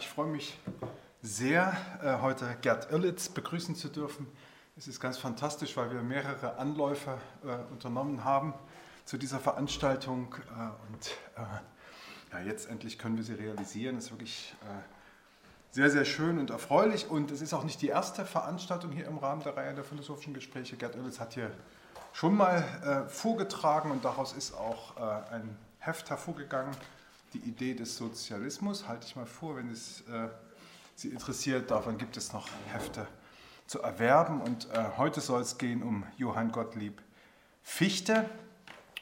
ich freue mich sehr, äh, heute Gerd Irlitz begrüßen zu dürfen. Es ist ganz fantastisch, weil wir mehrere Anläufe äh, unternommen haben zu dieser Veranstaltung äh, und ja, jetzt endlich können wir sie realisieren. Es ist wirklich sehr, sehr schön und erfreulich und es ist auch nicht die erste Veranstaltung hier im Rahmen der Reihe der philosophischen Gespräche. Gerd Irlitz hat hier schon mal vorgetragen und daraus ist auch ein Heft hervorgegangen die Idee des Sozialismus. Halte ich mal vor, wenn es äh, Sie interessiert, davon gibt es noch Hefte zu erwerben. Und äh, heute soll es gehen um Johann Gottlieb Fichte.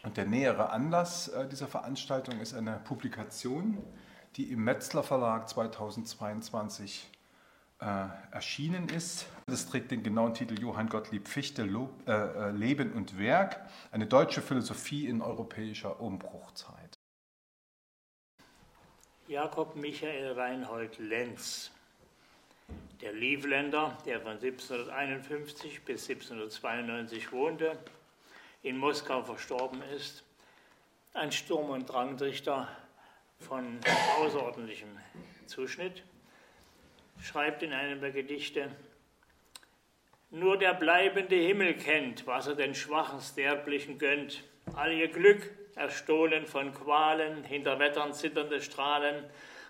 Und der nähere Anlass äh, dieser Veranstaltung ist eine Publikation, die im Metzler Verlag 2022 äh, erschienen ist. Das trägt den genauen Titel Johann Gottlieb Fichte, Lob, äh, äh, Leben und Werk, eine deutsche Philosophie in europäischer Umbruchzeit. Jakob Michael Reinhold Lenz, der Livländer, der von 1751 bis 1792 wohnte, in Moskau verstorben ist, ein Sturm- und Drangdichter von außerordentlichem Zuschnitt, schreibt in einem der Gedichte, nur der bleibende Himmel kennt, was er den Schwachen Sterblichen gönnt. All ihr Glück erstohlen von Qualen, hinter Wettern zitternde Strahlen,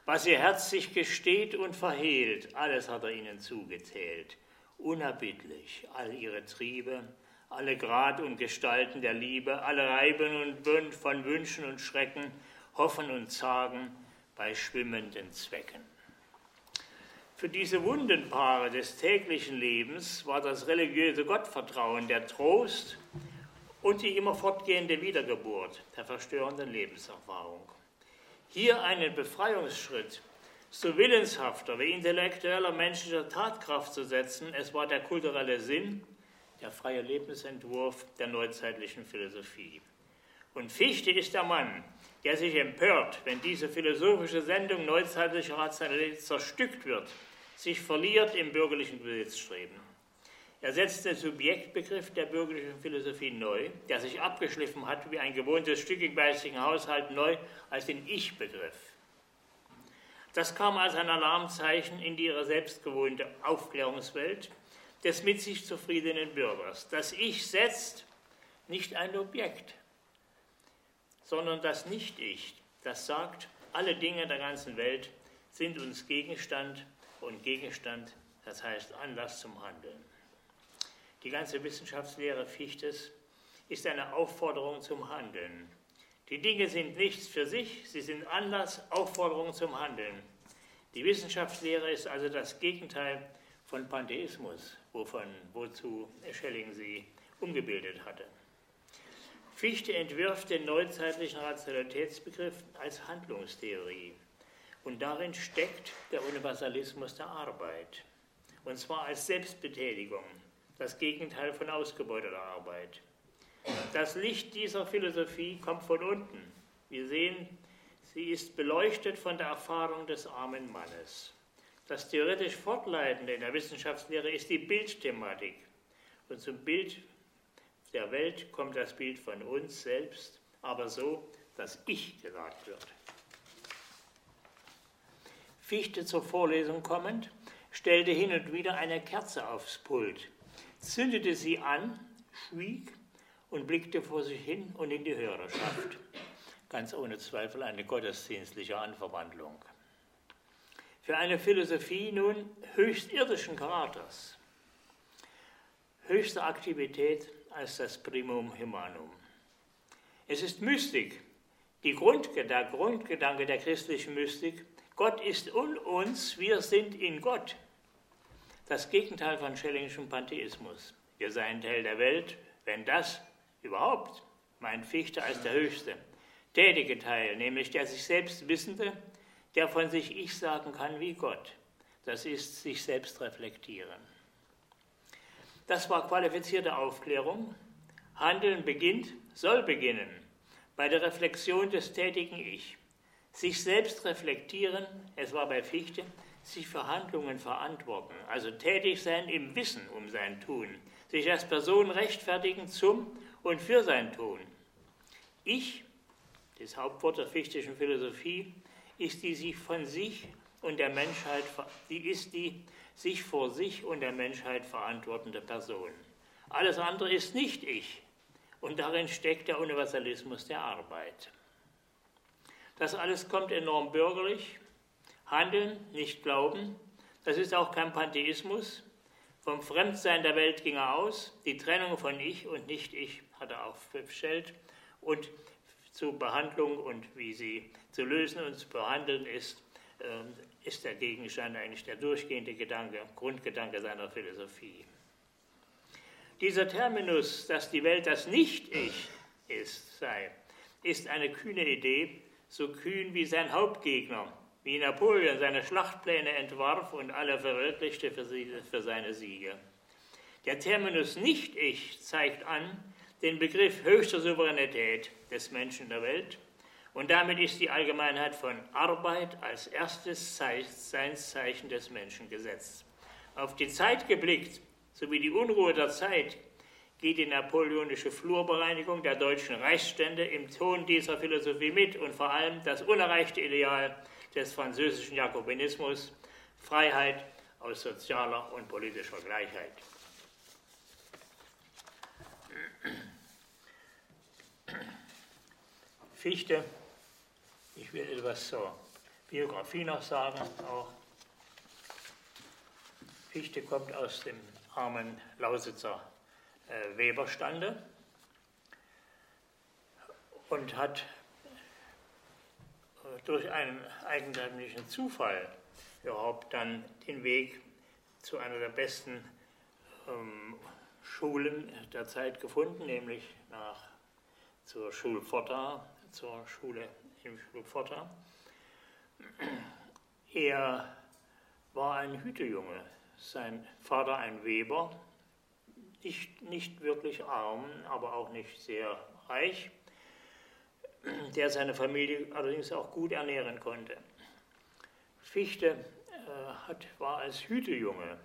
was ihr Herz sich gesteht und verhehlt, alles hat er ihnen zugezählt. Unerbittlich all ihre Triebe, alle Grad und Gestalten der Liebe, alle Reiben und Bund von Wünschen und Schrecken, Hoffen und Zagen bei schwimmenden Zwecken. Für diese Wundenpaare des täglichen Lebens war das religiöse Gottvertrauen der Trost und die immer fortgehende Wiedergeburt der verstörenden Lebenserfahrung. Hier einen Befreiungsschritt so willenshafter wie intellektueller menschlicher Tatkraft zu setzen, es war der kulturelle Sinn, der freie Lebensentwurf der neuzeitlichen Philosophie. Und Fichte ist der Mann, der sich empört, wenn diese philosophische Sendung neuzeitlicher Rationalität zerstückt wird, sich verliert im bürgerlichen Besitzstreben. Er setzt den Subjektbegriff der bürgerlichen Philosophie neu, der sich abgeschliffen hat wie ein gewohntes Stück im geistigen Haushalt neu als den Ich-Begriff. Das kam als ein Alarmzeichen in ihre selbstgewohnte Aufklärungswelt des mit sich zufriedenen Bürgers. Das Ich setzt nicht ein Objekt, sondern das Nicht-Ich, das sagt, alle Dinge der ganzen Welt sind uns Gegenstand und Gegenstand, das heißt Anlass zum Handeln. Die ganze Wissenschaftslehre Fichtes ist eine Aufforderung zum Handeln. Die Dinge sind nichts für sich, sie sind Anlass, Aufforderung zum Handeln. Die Wissenschaftslehre ist also das Gegenteil von Pantheismus, wovon, wozu Schelling sie umgebildet hatte. Fichte entwirft den neuzeitlichen Rationalitätsbegriff als Handlungstheorie. Und darin steckt der Universalismus der Arbeit. Und zwar als Selbstbetätigung, das Gegenteil von ausgebeuteter Arbeit. Das Licht dieser Philosophie kommt von unten. Wir sehen, sie ist beleuchtet von der Erfahrung des armen Mannes. Das theoretisch Fortleitende in der Wissenschaftslehre ist die Bildthematik. Und zum Bild der Welt kommt das Bild von uns selbst, aber so, dass Ich gesagt wird. Fichte zur Vorlesung kommend, stellte hin und wieder eine Kerze aufs Pult zündete sie an, schwieg und blickte vor sich hin und in die Hörerschaft. Ganz ohne Zweifel eine gottesdienstliche Anverwandlung. Für eine Philosophie nun höchst irdischen Charakters, höchste Aktivität als das Primum Humanum. Es ist Mystik, die Grund, der Grundgedanke der christlichen Mystik. Gott ist in uns, wir sind in Gott das Gegenteil von Schellingschem Pantheismus. Wir seien Teil der Welt, wenn das überhaupt, meint Fichte als der höchste, tätige Teil, nämlich der sich selbst Wissende, der von sich Ich sagen kann wie Gott. Das ist sich selbst reflektieren. Das war qualifizierte Aufklärung. Handeln beginnt, soll beginnen bei der Reflexion des tätigen Ich. Sich selbst reflektieren, es war bei Fichte, sich für Handlungen verantworten, also tätig sein im Wissen um sein Tun, sich als Person rechtfertigen zum und für sein Tun. Ich, das Hauptwort der fichtischen Philosophie, ist die sich von sich und der Menschheit, die ist die sich vor sich und der Menschheit verantwortende Person. Alles andere ist nicht ich. Und darin steckt der Universalismus der Arbeit. Das alles kommt enorm bürgerlich. Handeln, nicht glauben. Das ist auch kein Pantheismus. Vom Fremdsein der Welt ging er aus. Die Trennung von Ich und Nicht-Ich hat er auch festgestellt. Und zu Behandlung und wie sie zu lösen und zu behandeln ist, ähm, ist der Gegenstand eigentlich der durchgehende Gedanke, Grundgedanke seiner Philosophie. Dieser Terminus, dass die Welt das Nicht-Ich ist, sei, ist eine kühne Idee, so kühn wie sein Hauptgegner, wie Napoleon seine Schlachtpläne entwarf und alle verwirklichte für, sie, für seine Siege. Der Terminus Nicht-Ich zeigt an den Begriff höchster Souveränität des Menschen der Welt und damit ist die Allgemeinheit von Arbeit als erstes Seinszeichen des Menschen gesetzt. Auf die Zeit geblickt, sowie die Unruhe der Zeit, geht die napoleonische Flurbereinigung der deutschen Reichsstände im Ton dieser Philosophie mit und vor allem das unerreichte Ideal des französischen Jakobinismus, Freiheit aus sozialer und politischer Gleichheit. Fichte ich will etwas zur Biografie noch sagen. Auch Fichte kommt aus dem armen Lausitzer äh, Weberstande und hat durch einen eigentümlichen Zufall überhaupt dann den Weg zu einer der besten ähm, Schulen der Zeit gefunden, nämlich nach, zur Schulpforta, zur Schule im Vater. Er war ein Hütejunge, sein Vater ein Weber, nicht, nicht wirklich arm, aber auch nicht sehr reich, der seine Familie allerdings auch gut ernähren konnte. Fichte äh, hat, war als Hütejunge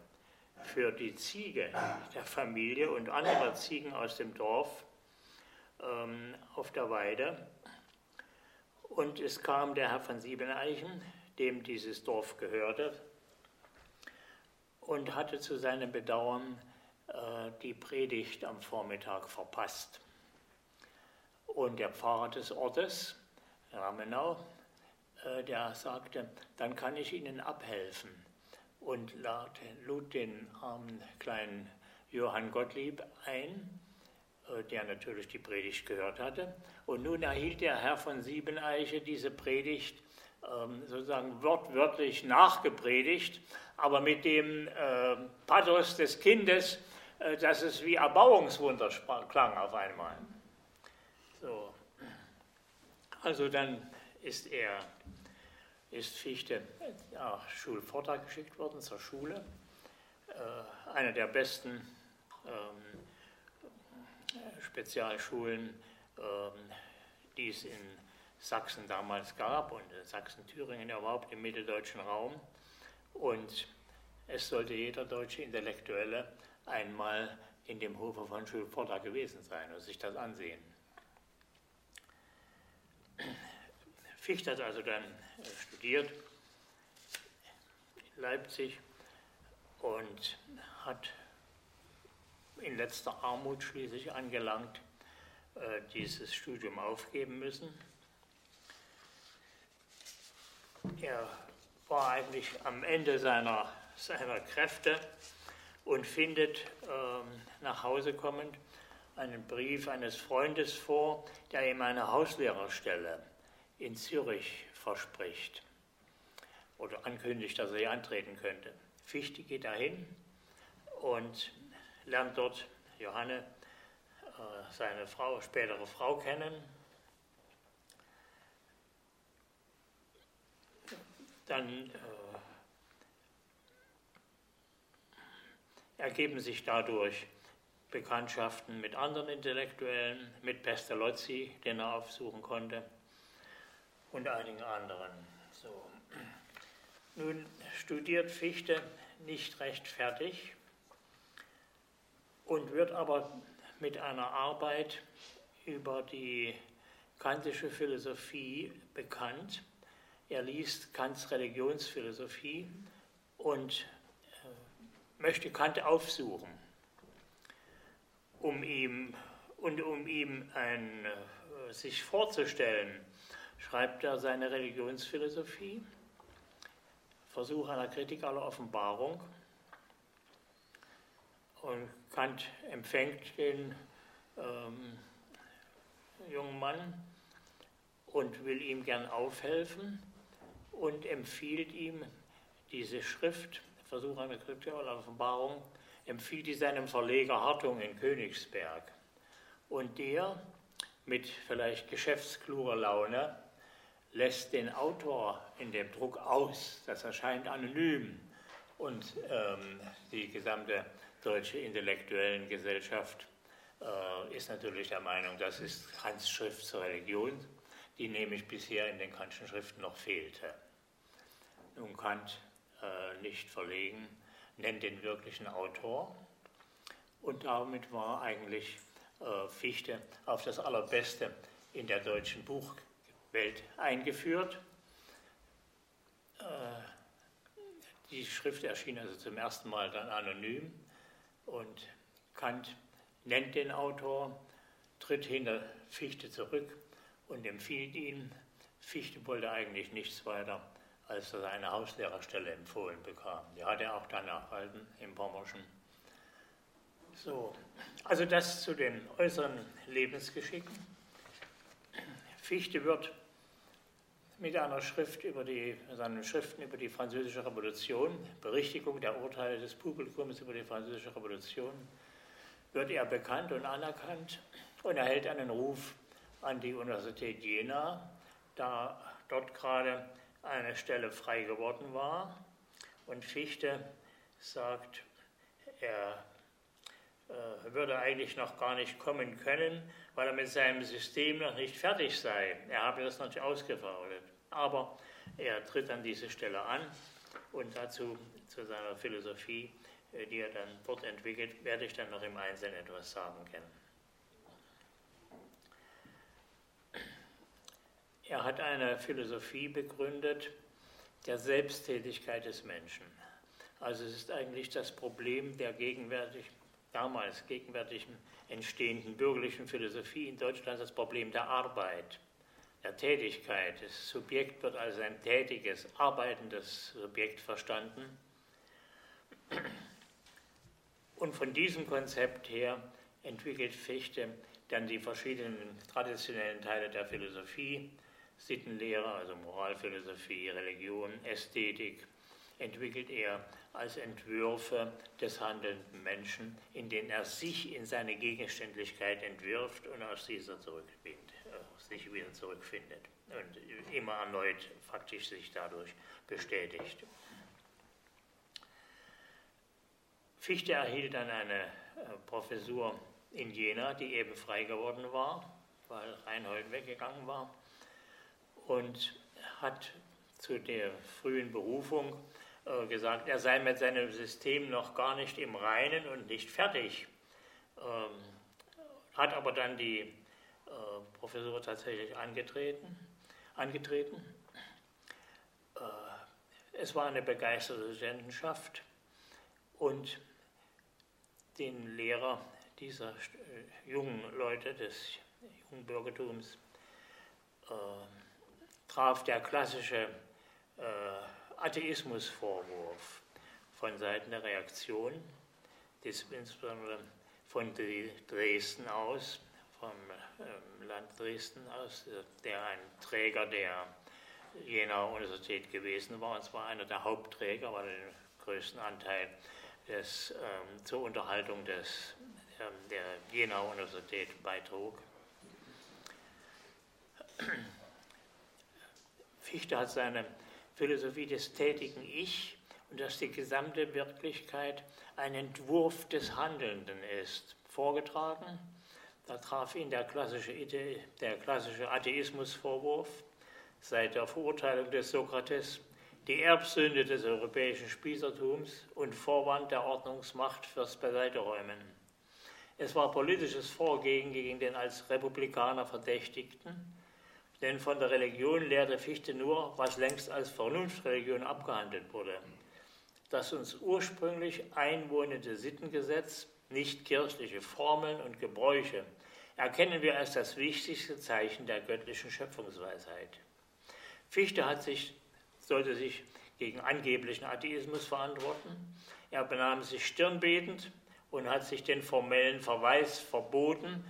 für die Ziege der Familie und andere Ziegen aus dem Dorf ähm, auf der Weide und es kam der Herr von Siebeneichen, dem dieses Dorf gehörte, und hatte zu seinem Bedauern äh, die Predigt am Vormittag verpasst. Und der Pfarrer des Ortes, Ramenau, äh, der sagte, dann kann ich Ihnen abhelfen und lud den armen kleinen Johann Gottlieb ein, äh, der natürlich die Predigt gehört hatte. Und nun erhielt der Herr von Siebeneiche diese Predigt ähm, sozusagen wortwörtlich nachgepredigt, aber mit dem äh, Pathos des Kindes, dass es wie Erbauungswunder klang auf einmal. So. Also dann ist er, ist Fichte nach Schulvortrag geschickt worden zur Schule, äh, einer der besten ähm, Spezialschulen, ähm, die es in Sachsen damals gab und in Sachsen-Thüringen überhaupt im mitteldeutschen Raum. Und es sollte jeder deutsche Intellektuelle einmal in dem Hofe von Schulporta gewesen sein und sich das ansehen. Ficht hat also dann äh, studiert in Leipzig und hat in letzter Armut schließlich angelangt, äh, dieses Studium aufgeben müssen. Er war eigentlich am Ende seiner, seiner Kräfte und findet ähm, nach Hause kommend einen Brief eines Freundes vor, der ihm eine Hauslehrerstelle in Zürich verspricht oder ankündigt, dass er hier antreten könnte. Fichte geht dahin und lernt dort Johanne, äh, seine Frau, spätere Frau kennen. Dann äh, ergeben sich dadurch Bekanntschaften mit anderen Intellektuellen, mit Pestalozzi, den er aufsuchen konnte, und einigen anderen. So. Nun studiert Fichte nicht recht fertig und wird aber mit einer Arbeit über die kantische Philosophie bekannt, er liest Kants Religionsphilosophie und äh, möchte Kant aufsuchen, um ihm, und um ihm ein, äh, sich vorzustellen, schreibt er seine Religionsphilosophie, Versuch einer Kritik aller Offenbarung. Und Kant empfängt den ähm, jungen Mann und will ihm gern aufhelfen und empfiehlt ihm diese Schrift, Versuch einer Kritik aller Offenbarung, empfiehlt die seinem Verleger Hartung in Königsberg. Und der, mit vielleicht geschäftskluger Laune, lässt den Autor in dem Druck aus. Das erscheint anonym. Und ähm, die gesamte deutsche intellektuellen Gesellschaft äh, ist natürlich der Meinung, das ist Kants Schrift zur Religion, die nämlich bisher in den Kantschen Schriften noch fehlte. Nun Kant äh, nicht verlegen, nennt den wirklichen Autor und damit war eigentlich äh, Fichte auf das Allerbeste in der deutschen Buchwelt eingeführt. Äh, die Schrift erschien also zum ersten Mal dann anonym und Kant nennt den Autor, tritt hinter Fichte zurück und empfiehlt ihn. Fichte wollte eigentlich nichts weiter, als er eine Hauslehrerstelle empfohlen bekam. Die hat er auch dann erhalten im Pommerschen. So, also das zu den äußeren Lebensgeschicken. Fichte wird mit einer Schrift über die, seinen Schriften über die französische Revolution, Berichtigung der Urteile des Publikums über die französische Revolution, wird er bekannt und anerkannt und erhält einen Ruf an die Universität Jena, da dort gerade eine Stelle frei geworden war. Und Fichte sagt, er würde eigentlich noch gar nicht kommen können, weil er mit seinem System noch nicht fertig sei. Er habe das noch nicht ausgefordert. Aber er tritt an diese Stelle an und dazu zu seiner Philosophie, äh, die er dann dort entwickelt, werde ich dann noch im Einzelnen etwas sagen können. Er hat eine Philosophie begründet der Selbsttätigkeit des Menschen. Also es ist eigentlich das Problem der gegenwärtig, damals gegenwärtigen entstehenden bürgerlichen Philosophie in Deutschland, das Problem der Arbeit, der Tätigkeit. Das Subjekt wird als ein tätiges, arbeitendes Subjekt verstanden. Und von diesem Konzept her entwickelt Fichte dann die verschiedenen traditionellen Teile der Philosophie, Sittenlehre, also Moralphilosophie, Religion, Ästhetik, entwickelt er als Entwürfe des handelnden Menschen, in denen er sich in seine Gegenständlichkeit entwirft und aus dieser zurückfindet, äh, sich wieder zurückfindet und immer erneut faktisch sich dadurch bestätigt. Fichte erhielt dann eine äh, Professur in Jena, die eben frei geworden war, weil Reinhold weggegangen war und hat zu der frühen Berufung äh, gesagt, er sei mit seinem System noch gar nicht im Reinen und nicht fertig. Ähm, hat aber dann die äh, Professur tatsächlich angetreten. angetreten. Äh, es war eine begeisterte Studentenschaft und den Lehrer dieser äh, jungen Leute des jungen Bürgertums äh, traf der klassische Atheismusvorwurf von Seiten der Reaktion, insbesondere von Dresden aus, vom ähm, Land Dresden aus, der ein Träger der Jenaer Universität gewesen war, und zwar einer der Hauptträger, weil er den größten Anteil des, ähm, zur Unterhaltung des, ähm, der Jenaer Universität beitrug. Fichte hat seine Philosophie des tätigen Ich und dass die gesamte Wirklichkeit ein Entwurf des Handelnden ist, vorgetragen. Da traf ihn der klassische, der klassische Atheismusvorwurf seit der Verurteilung des Sokrates, die Erbsünde des europäischen Spießertums und Vorwand der Ordnungsmacht fürs Beiseiteräumen. Es war politisches Vorgehen gegen den als Republikaner Verdächtigten, denn von der Religion lehrte Fichte nur, was längst als Vernunftreligion abgehandelt wurde. Das uns ursprünglich einwohnende Sittengesetz, nicht kirchliche Formeln und Gebräuche, erkennen wir als das wichtigste Zeichen der göttlichen Schöpfungsweisheit. Fichte hat sich, sollte sich gegen angeblichen Atheismus verantworten. Er benahm sich stirnbetend und hat sich den formellen Verweis verboten,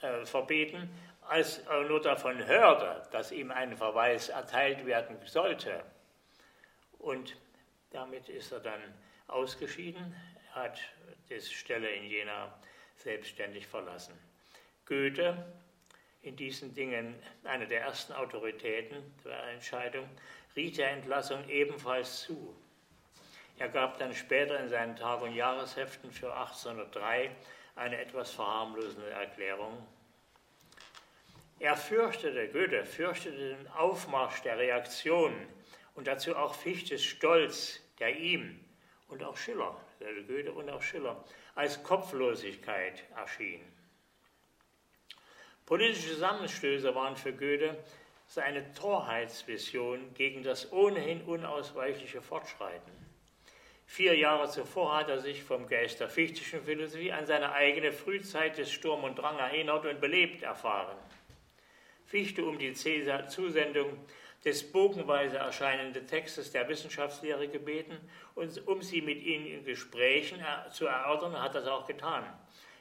äh, verbeten, als er nur davon hörte, dass ihm ein Verweis erteilt werden sollte. Und damit ist er dann ausgeschieden, er hat die Stelle in Jena selbstständig verlassen. Goethe, in diesen Dingen eine der ersten Autoritäten der Entscheidung, riet der Entlassung ebenfalls zu. Er gab dann später in seinen Tag- und Jahresheften für 1803 eine etwas verharmlosende Erklärung. Er fürchtete, Goethe fürchtete den Aufmarsch der Reaktionen und dazu auch Fichtes Stolz, der ihm und auch Schiller, Goethe und auch Schiller, als Kopflosigkeit erschien. Politische Zusammenstöße waren für Goethe seine Torheitsvision gegen das ohnehin unausweichliche Fortschreiten. Vier Jahre zuvor hat er sich vom Geist der fichtischen Philosophie an seine eigene Frühzeit des Sturm und Drang erinnert und belebt erfahren. Fichte um die Zusendung des bogenweise erscheinenden Textes der Wissenschaftslehre gebeten und um sie mit ihnen in Gesprächen zu erörtern, hat das auch getan.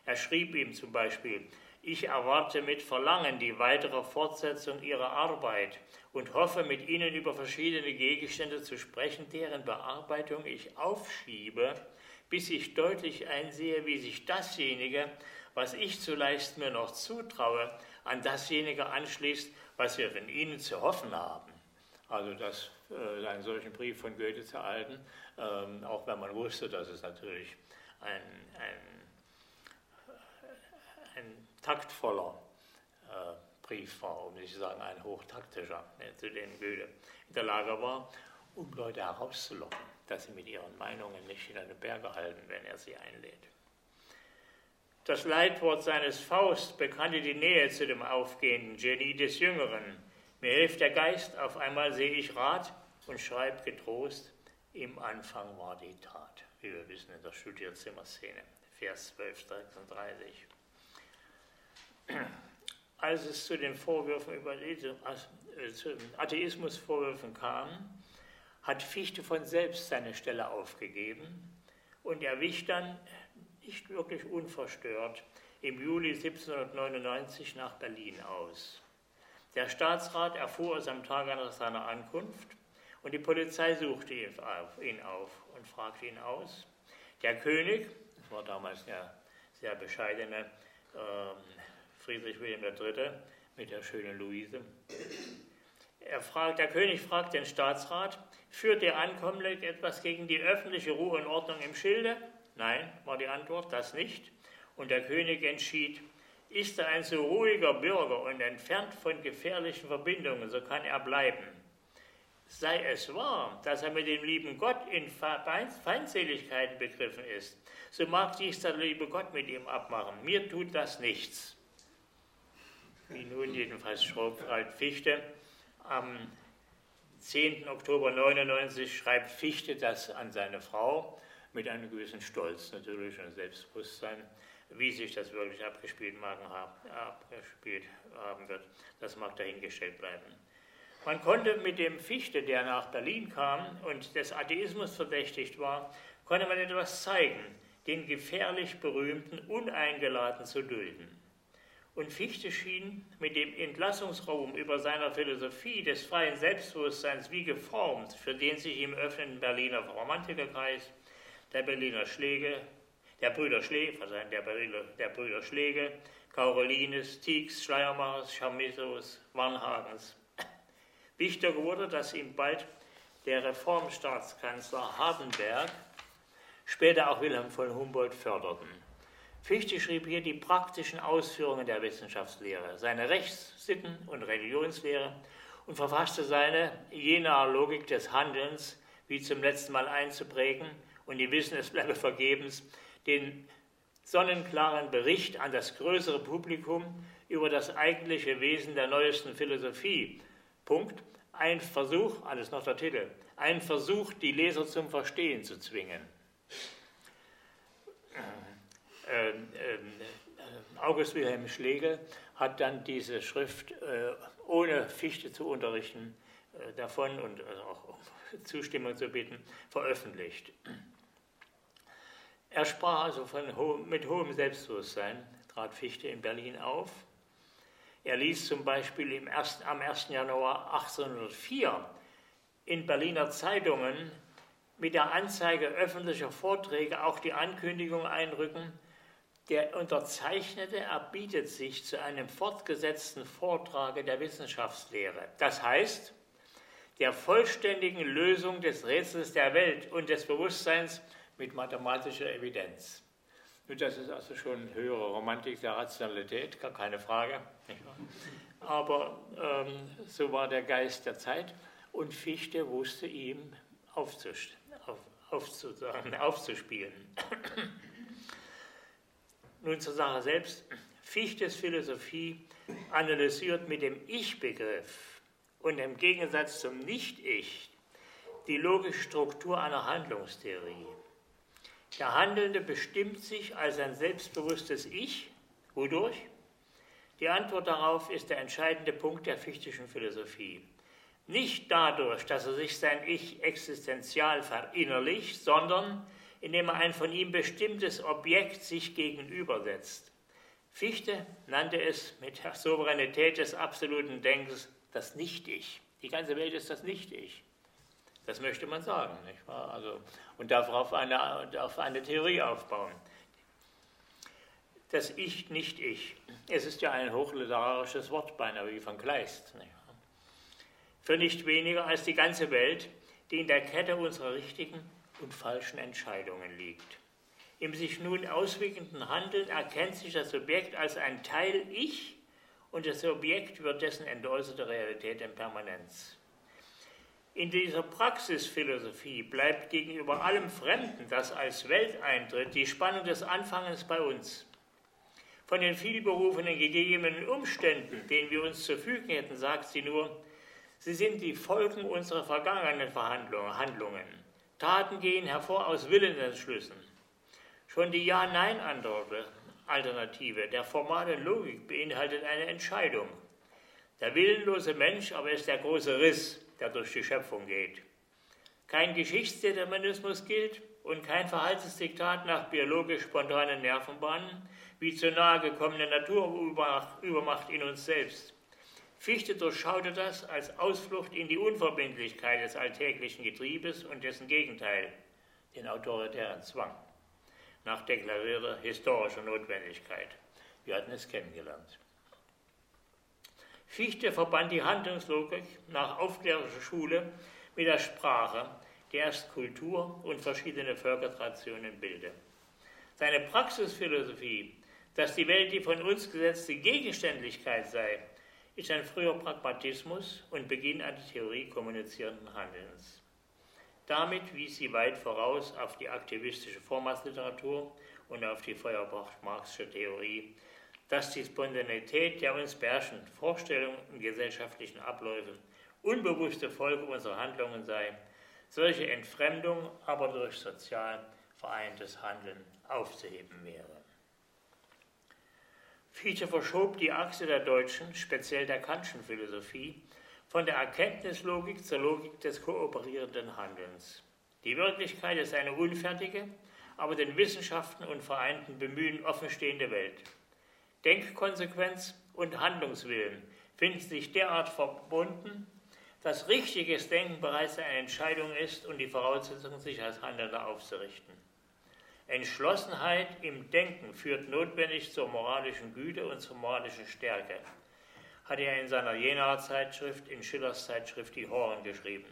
Er schrieb ihm zum Beispiel, ich erwarte mit Verlangen die weitere Fortsetzung Ihrer Arbeit und hoffe, mit Ihnen über verschiedene Gegenstände zu sprechen, deren Bearbeitung ich aufschiebe, bis ich deutlich einsehe, wie sich dasjenige, was ich zu leisten mir noch zutraue, an dasjenige anschließt, was wir von Ihnen zu hoffen haben. Also das, äh, einen solchen Brief von Goethe zu erhalten, ähm, auch wenn man wusste, dass es natürlich ein, ein ein taktvoller äh, Brief war, um nicht zu sagen ein hochtaktischer, äh, zu dem Goethe in der Lage war, um Leute herauszulocken, dass sie mit ihren Meinungen nicht in eine Berge halten, wenn er sie einlädt. Das Leitwort seines Faust bekannte die Nähe zu dem aufgehenden Genie des Jüngeren. Mir hilft der Geist, auf einmal sehe ich Rat und schreib getrost, im Anfang war die Tat, wie wir wissen in der Studierzimmerszene, Vers 12, 36. Als es zu den Vorwürfen über äh, Atheismusvorwürfen kam, hat Fichte von selbst seine Stelle aufgegeben und er dann nicht wirklich unverstört im Juli 1799 nach Berlin aus. Der Staatsrat erfuhr es am Tage nach seiner Ankunft und die Polizei suchte ihn auf und fragte ihn aus. Der König, das war damals der sehr bescheidene ähm, Friedrich Wilhelm III. mit der schönen Luise. Fragt, der König fragt den Staatsrat, führt der Ankommende etwas gegen die öffentliche Ruhe und Ordnung im Schilde? Nein, war die Antwort, das nicht. Und der König entschied, ist er ein so ruhiger Bürger und entfernt von gefährlichen Verbindungen, so kann er bleiben. Sei es wahr, dass er mit dem lieben Gott in Feindseligkeiten begriffen ist, so mag dies der liebe Gott mit ihm abmachen. Mir tut das nichts wie nun jedenfalls schreibt Fichte. Am 10. Oktober 99 schreibt Fichte das an seine Frau mit einem gewissen Stolz natürlich und Selbstbewusstsein. Wie sich das wirklich abgespielt, abgespielt haben wird, das mag dahingestellt bleiben. Man konnte mit dem Fichte, der nach Berlin kam und des Atheismus verdächtigt war, konnte man etwas zeigen, den gefährlich berühmten uneingeladen zu dulden. Und Fichte schien mit dem Entlassungsraum über seiner Philosophie des freien Selbstbewusstseins wie geformt, für den sich im öffnenden Berliner Romantikerkreis der Berliner Schläge, der Brüder Schläge, verzeihen, der, Berliner, der Brüder Schläge, Carolinus, Tieks, Schleiermachers, Chamisos, Warnhagens. Wichtiger wurde, dass ihm bald der Reformstaatskanzler Hardenberg, später auch Wilhelm von Humboldt förderten. Fichte schrieb hier die praktischen Ausführungen der Wissenschaftslehre, seine Rechts-, Sitten- und Religionslehre und verfasste seine jener Logik des Handelns wie zum letzten Mal einzuprägen und die Wissen, es bleibe vergebens, den sonnenklaren Bericht an das größere Publikum über das eigentliche Wesen der neuesten Philosophie. Punkt. Ein Versuch, alles noch der Titel, ein Versuch, die Leser zum Verstehen zu zwingen. Ähm, ähm, August Wilhelm Schlegel hat dann diese Schrift, äh, ohne Fichte zu unterrichten, äh, davon und auch um Zustimmung zu bitten, veröffentlicht. Er sprach also von, mit hohem Selbstbewusstsein, trat Fichte in Berlin auf. Er ließ zum Beispiel im ersten, am 1. Januar 1804 in Berliner Zeitungen mit der Anzeige öffentlicher Vorträge auch die Ankündigung einrücken, der Unterzeichnete erbietet sich zu einem fortgesetzten Vortrage der Wissenschaftslehre. Das heißt, der vollständigen Lösung des Rätsels der Welt und des Bewusstseins mit mathematischer Evidenz. Und das ist also schon höhere Romantik der Rationalität, gar keine Frage. Aber ähm, so war der Geist der Zeit und Fichte wusste ihm aufzuspielen. Nun zur Sache selbst. Fichtes Philosophie analysiert mit dem Ich-Begriff und im Gegensatz zum Nicht-Ich die logische Struktur einer Handlungstheorie. Der Handelnde bestimmt sich als ein selbstbewusstes Ich. Wodurch? Die Antwort darauf ist der entscheidende Punkt der fichtischen Philosophie. Nicht dadurch, dass er sich sein Ich existenzial verinnerlicht, sondern indem er ein von ihm bestimmtes Objekt sich gegenübersetzt. Fichte nannte es mit der Souveränität des absoluten Denkens das Nicht-Ich. Die ganze Welt ist das Nicht-Ich. Das möchte man sagen, nicht wahr? Also, und darauf eine, auf eine Theorie aufbauen. Das Ich, Nicht-Ich. Es ist ja ein hochliterarisches Wort, beinahe wie von Kleist. Nicht? Für nicht weniger als die ganze Welt, die in der Kette unserer richtigen und falschen Entscheidungen liegt. Im sich nun auswirkenden Handeln erkennt sich das Subjekt als ein Teil Ich und das Objekt wird dessen entäußerte Realität in Permanenz. In dieser Praxisphilosophie bleibt gegenüber allem Fremden, das als Welt eintritt, die Spannung des Anfangens bei uns. Von den vielberufenen gegebenen Umständen, denen wir uns zu fügen hätten, sagt sie nur, sie sind die Folgen unserer vergangenen Verhandlungen. Taten gehen hervor aus Willensentschlüssen. Schon die Ja-Nein-Alternative der formalen Logik beinhaltet eine Entscheidung. Der willenlose Mensch aber ist der große Riss, der durch die Schöpfung geht. Kein Geschichtsdeterminismus gilt und kein Verhaltensdiktat nach biologisch spontanen Nervenbahnen, wie zur nahe gekommene Naturübermacht in uns selbst. Fichte durchschaute das als Ausflucht in die Unverbindlichkeit des alltäglichen Getriebes und dessen Gegenteil, den autoritären Zwang, nach deklarierter historischer Notwendigkeit. Wir hatten es kennengelernt. Fichte verband die Handlungslogik nach aufklärerischer Schule mit der Sprache, die erst Kultur und verschiedene Völkertraditionen bilde. Seine Praxisphilosophie, dass die Welt die von uns gesetzte Gegenständlichkeit sei, ist ein früher Pragmatismus und Beginn die Theorie kommunizierenden Handelns. Damit wies sie weit voraus auf die aktivistische Vormaßliteratur und auf die Feuerbach-Marxische Theorie, dass die Spontanität der uns beherrschenden Vorstellungen und gesellschaftlichen Abläufe unbewusste Folge unserer Handlungen sei, solche Entfremdung aber durch sozial vereintes Handeln aufzuheben wäre. Fichte verschob die Achse der deutschen, speziell der Kantschen Philosophie, von der Erkenntnislogik zur Logik des kooperierenden Handelns. Die Wirklichkeit ist eine unfertige, aber den Wissenschaften und vereinten Bemühen offenstehende Welt. Denkkonsequenz und Handlungswillen finden sich derart verbunden, dass richtiges Denken bereits eine Entscheidung ist und die Voraussetzung, sich als Handelnder aufzurichten. Entschlossenheit im Denken führt notwendig zur moralischen Güte und zur moralischen Stärke, hat er in seiner Jenaer Zeitschrift, in Schillers Zeitschrift Die Horen geschrieben.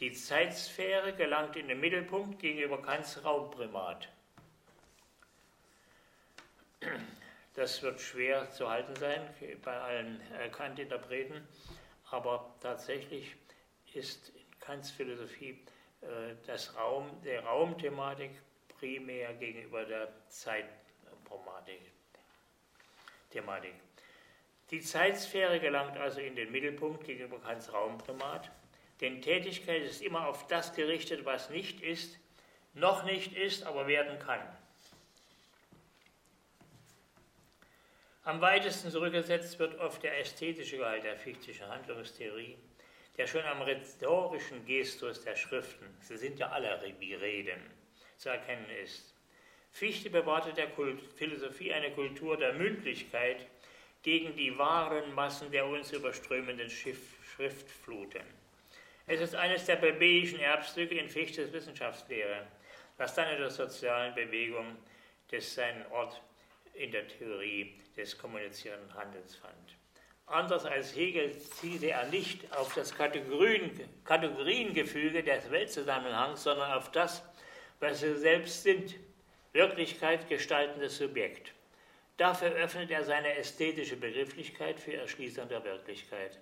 Die Zeitsphäre gelangt in den Mittelpunkt gegenüber Kants Raumprimat. Das wird schwer zu halten sein bei allen Kant-Interpreten, aber tatsächlich ist in Kants Philosophie äh, das Raum, der Raumthematik primär gegenüber der Zeit Thematik. Die Zeitsphäre gelangt also in den Mittelpunkt gegenüber Kants Raumprimat, denn Tätigkeit ist immer auf das gerichtet, was nicht ist, noch nicht ist, aber werden kann. Am weitesten zurückgesetzt wird oft der ästhetische Gehalt der fichtischen Handlungstheorie, der schon am rhetorischen Gestus der Schriften, sie sind ja alle wie Reden, zu erkennen ist. Fichte bewahrte der Kult Philosophie eine Kultur der Mündlichkeit gegen die wahren Massen der uns überströmenden Schiff Schriftfluten. Es ist eines der plebejischen Erbstücke in Fichtes Wissenschaftslehre, das dann in der sozialen Bewegung des seinen Ort in der Theorie des kommunizierenden Handelns fand. Anders als Hegel zielte er nicht auf das Kategorien, Kategoriengefüge des Weltzusammenhangs, sondern auf das, was sie selbst sind, Wirklichkeit gestaltendes Subjekt. Dafür öffnet er seine ästhetische Begrifflichkeit für Erschließung der Wirklichkeit.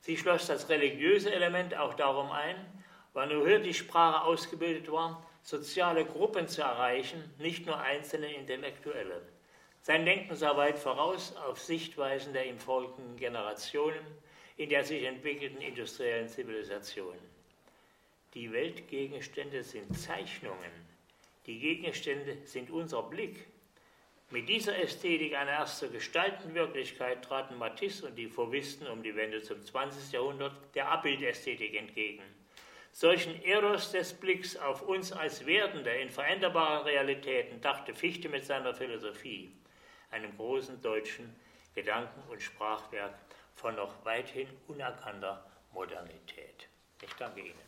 Sie schloss das religiöse Element auch darum ein, weil nur hier die Sprache ausgebildet war, soziale Gruppen zu erreichen, nicht nur einzelne Intellektuelle. Sein Denken sah weit voraus auf Sichtweisen der ihm folgenden Generationen in der sich entwickelten industriellen Zivilisation. Die Weltgegenstände sind Zeichnungen, die Gegenstände sind unser Blick. Mit dieser Ästhetik einer ersten Gestaltenwirklichkeit traten Matisse und die Fauvisten um die Wende zum 20. Jahrhundert der Abbildästhetik entgegen. Solchen Eros des Blicks auf uns als Werdende in veränderbaren Realitäten dachte Fichte mit seiner Philosophie einem großen deutschen Gedanken- und Sprachwerk von noch weithin unerkannter Modernität. Ich danke Ihnen.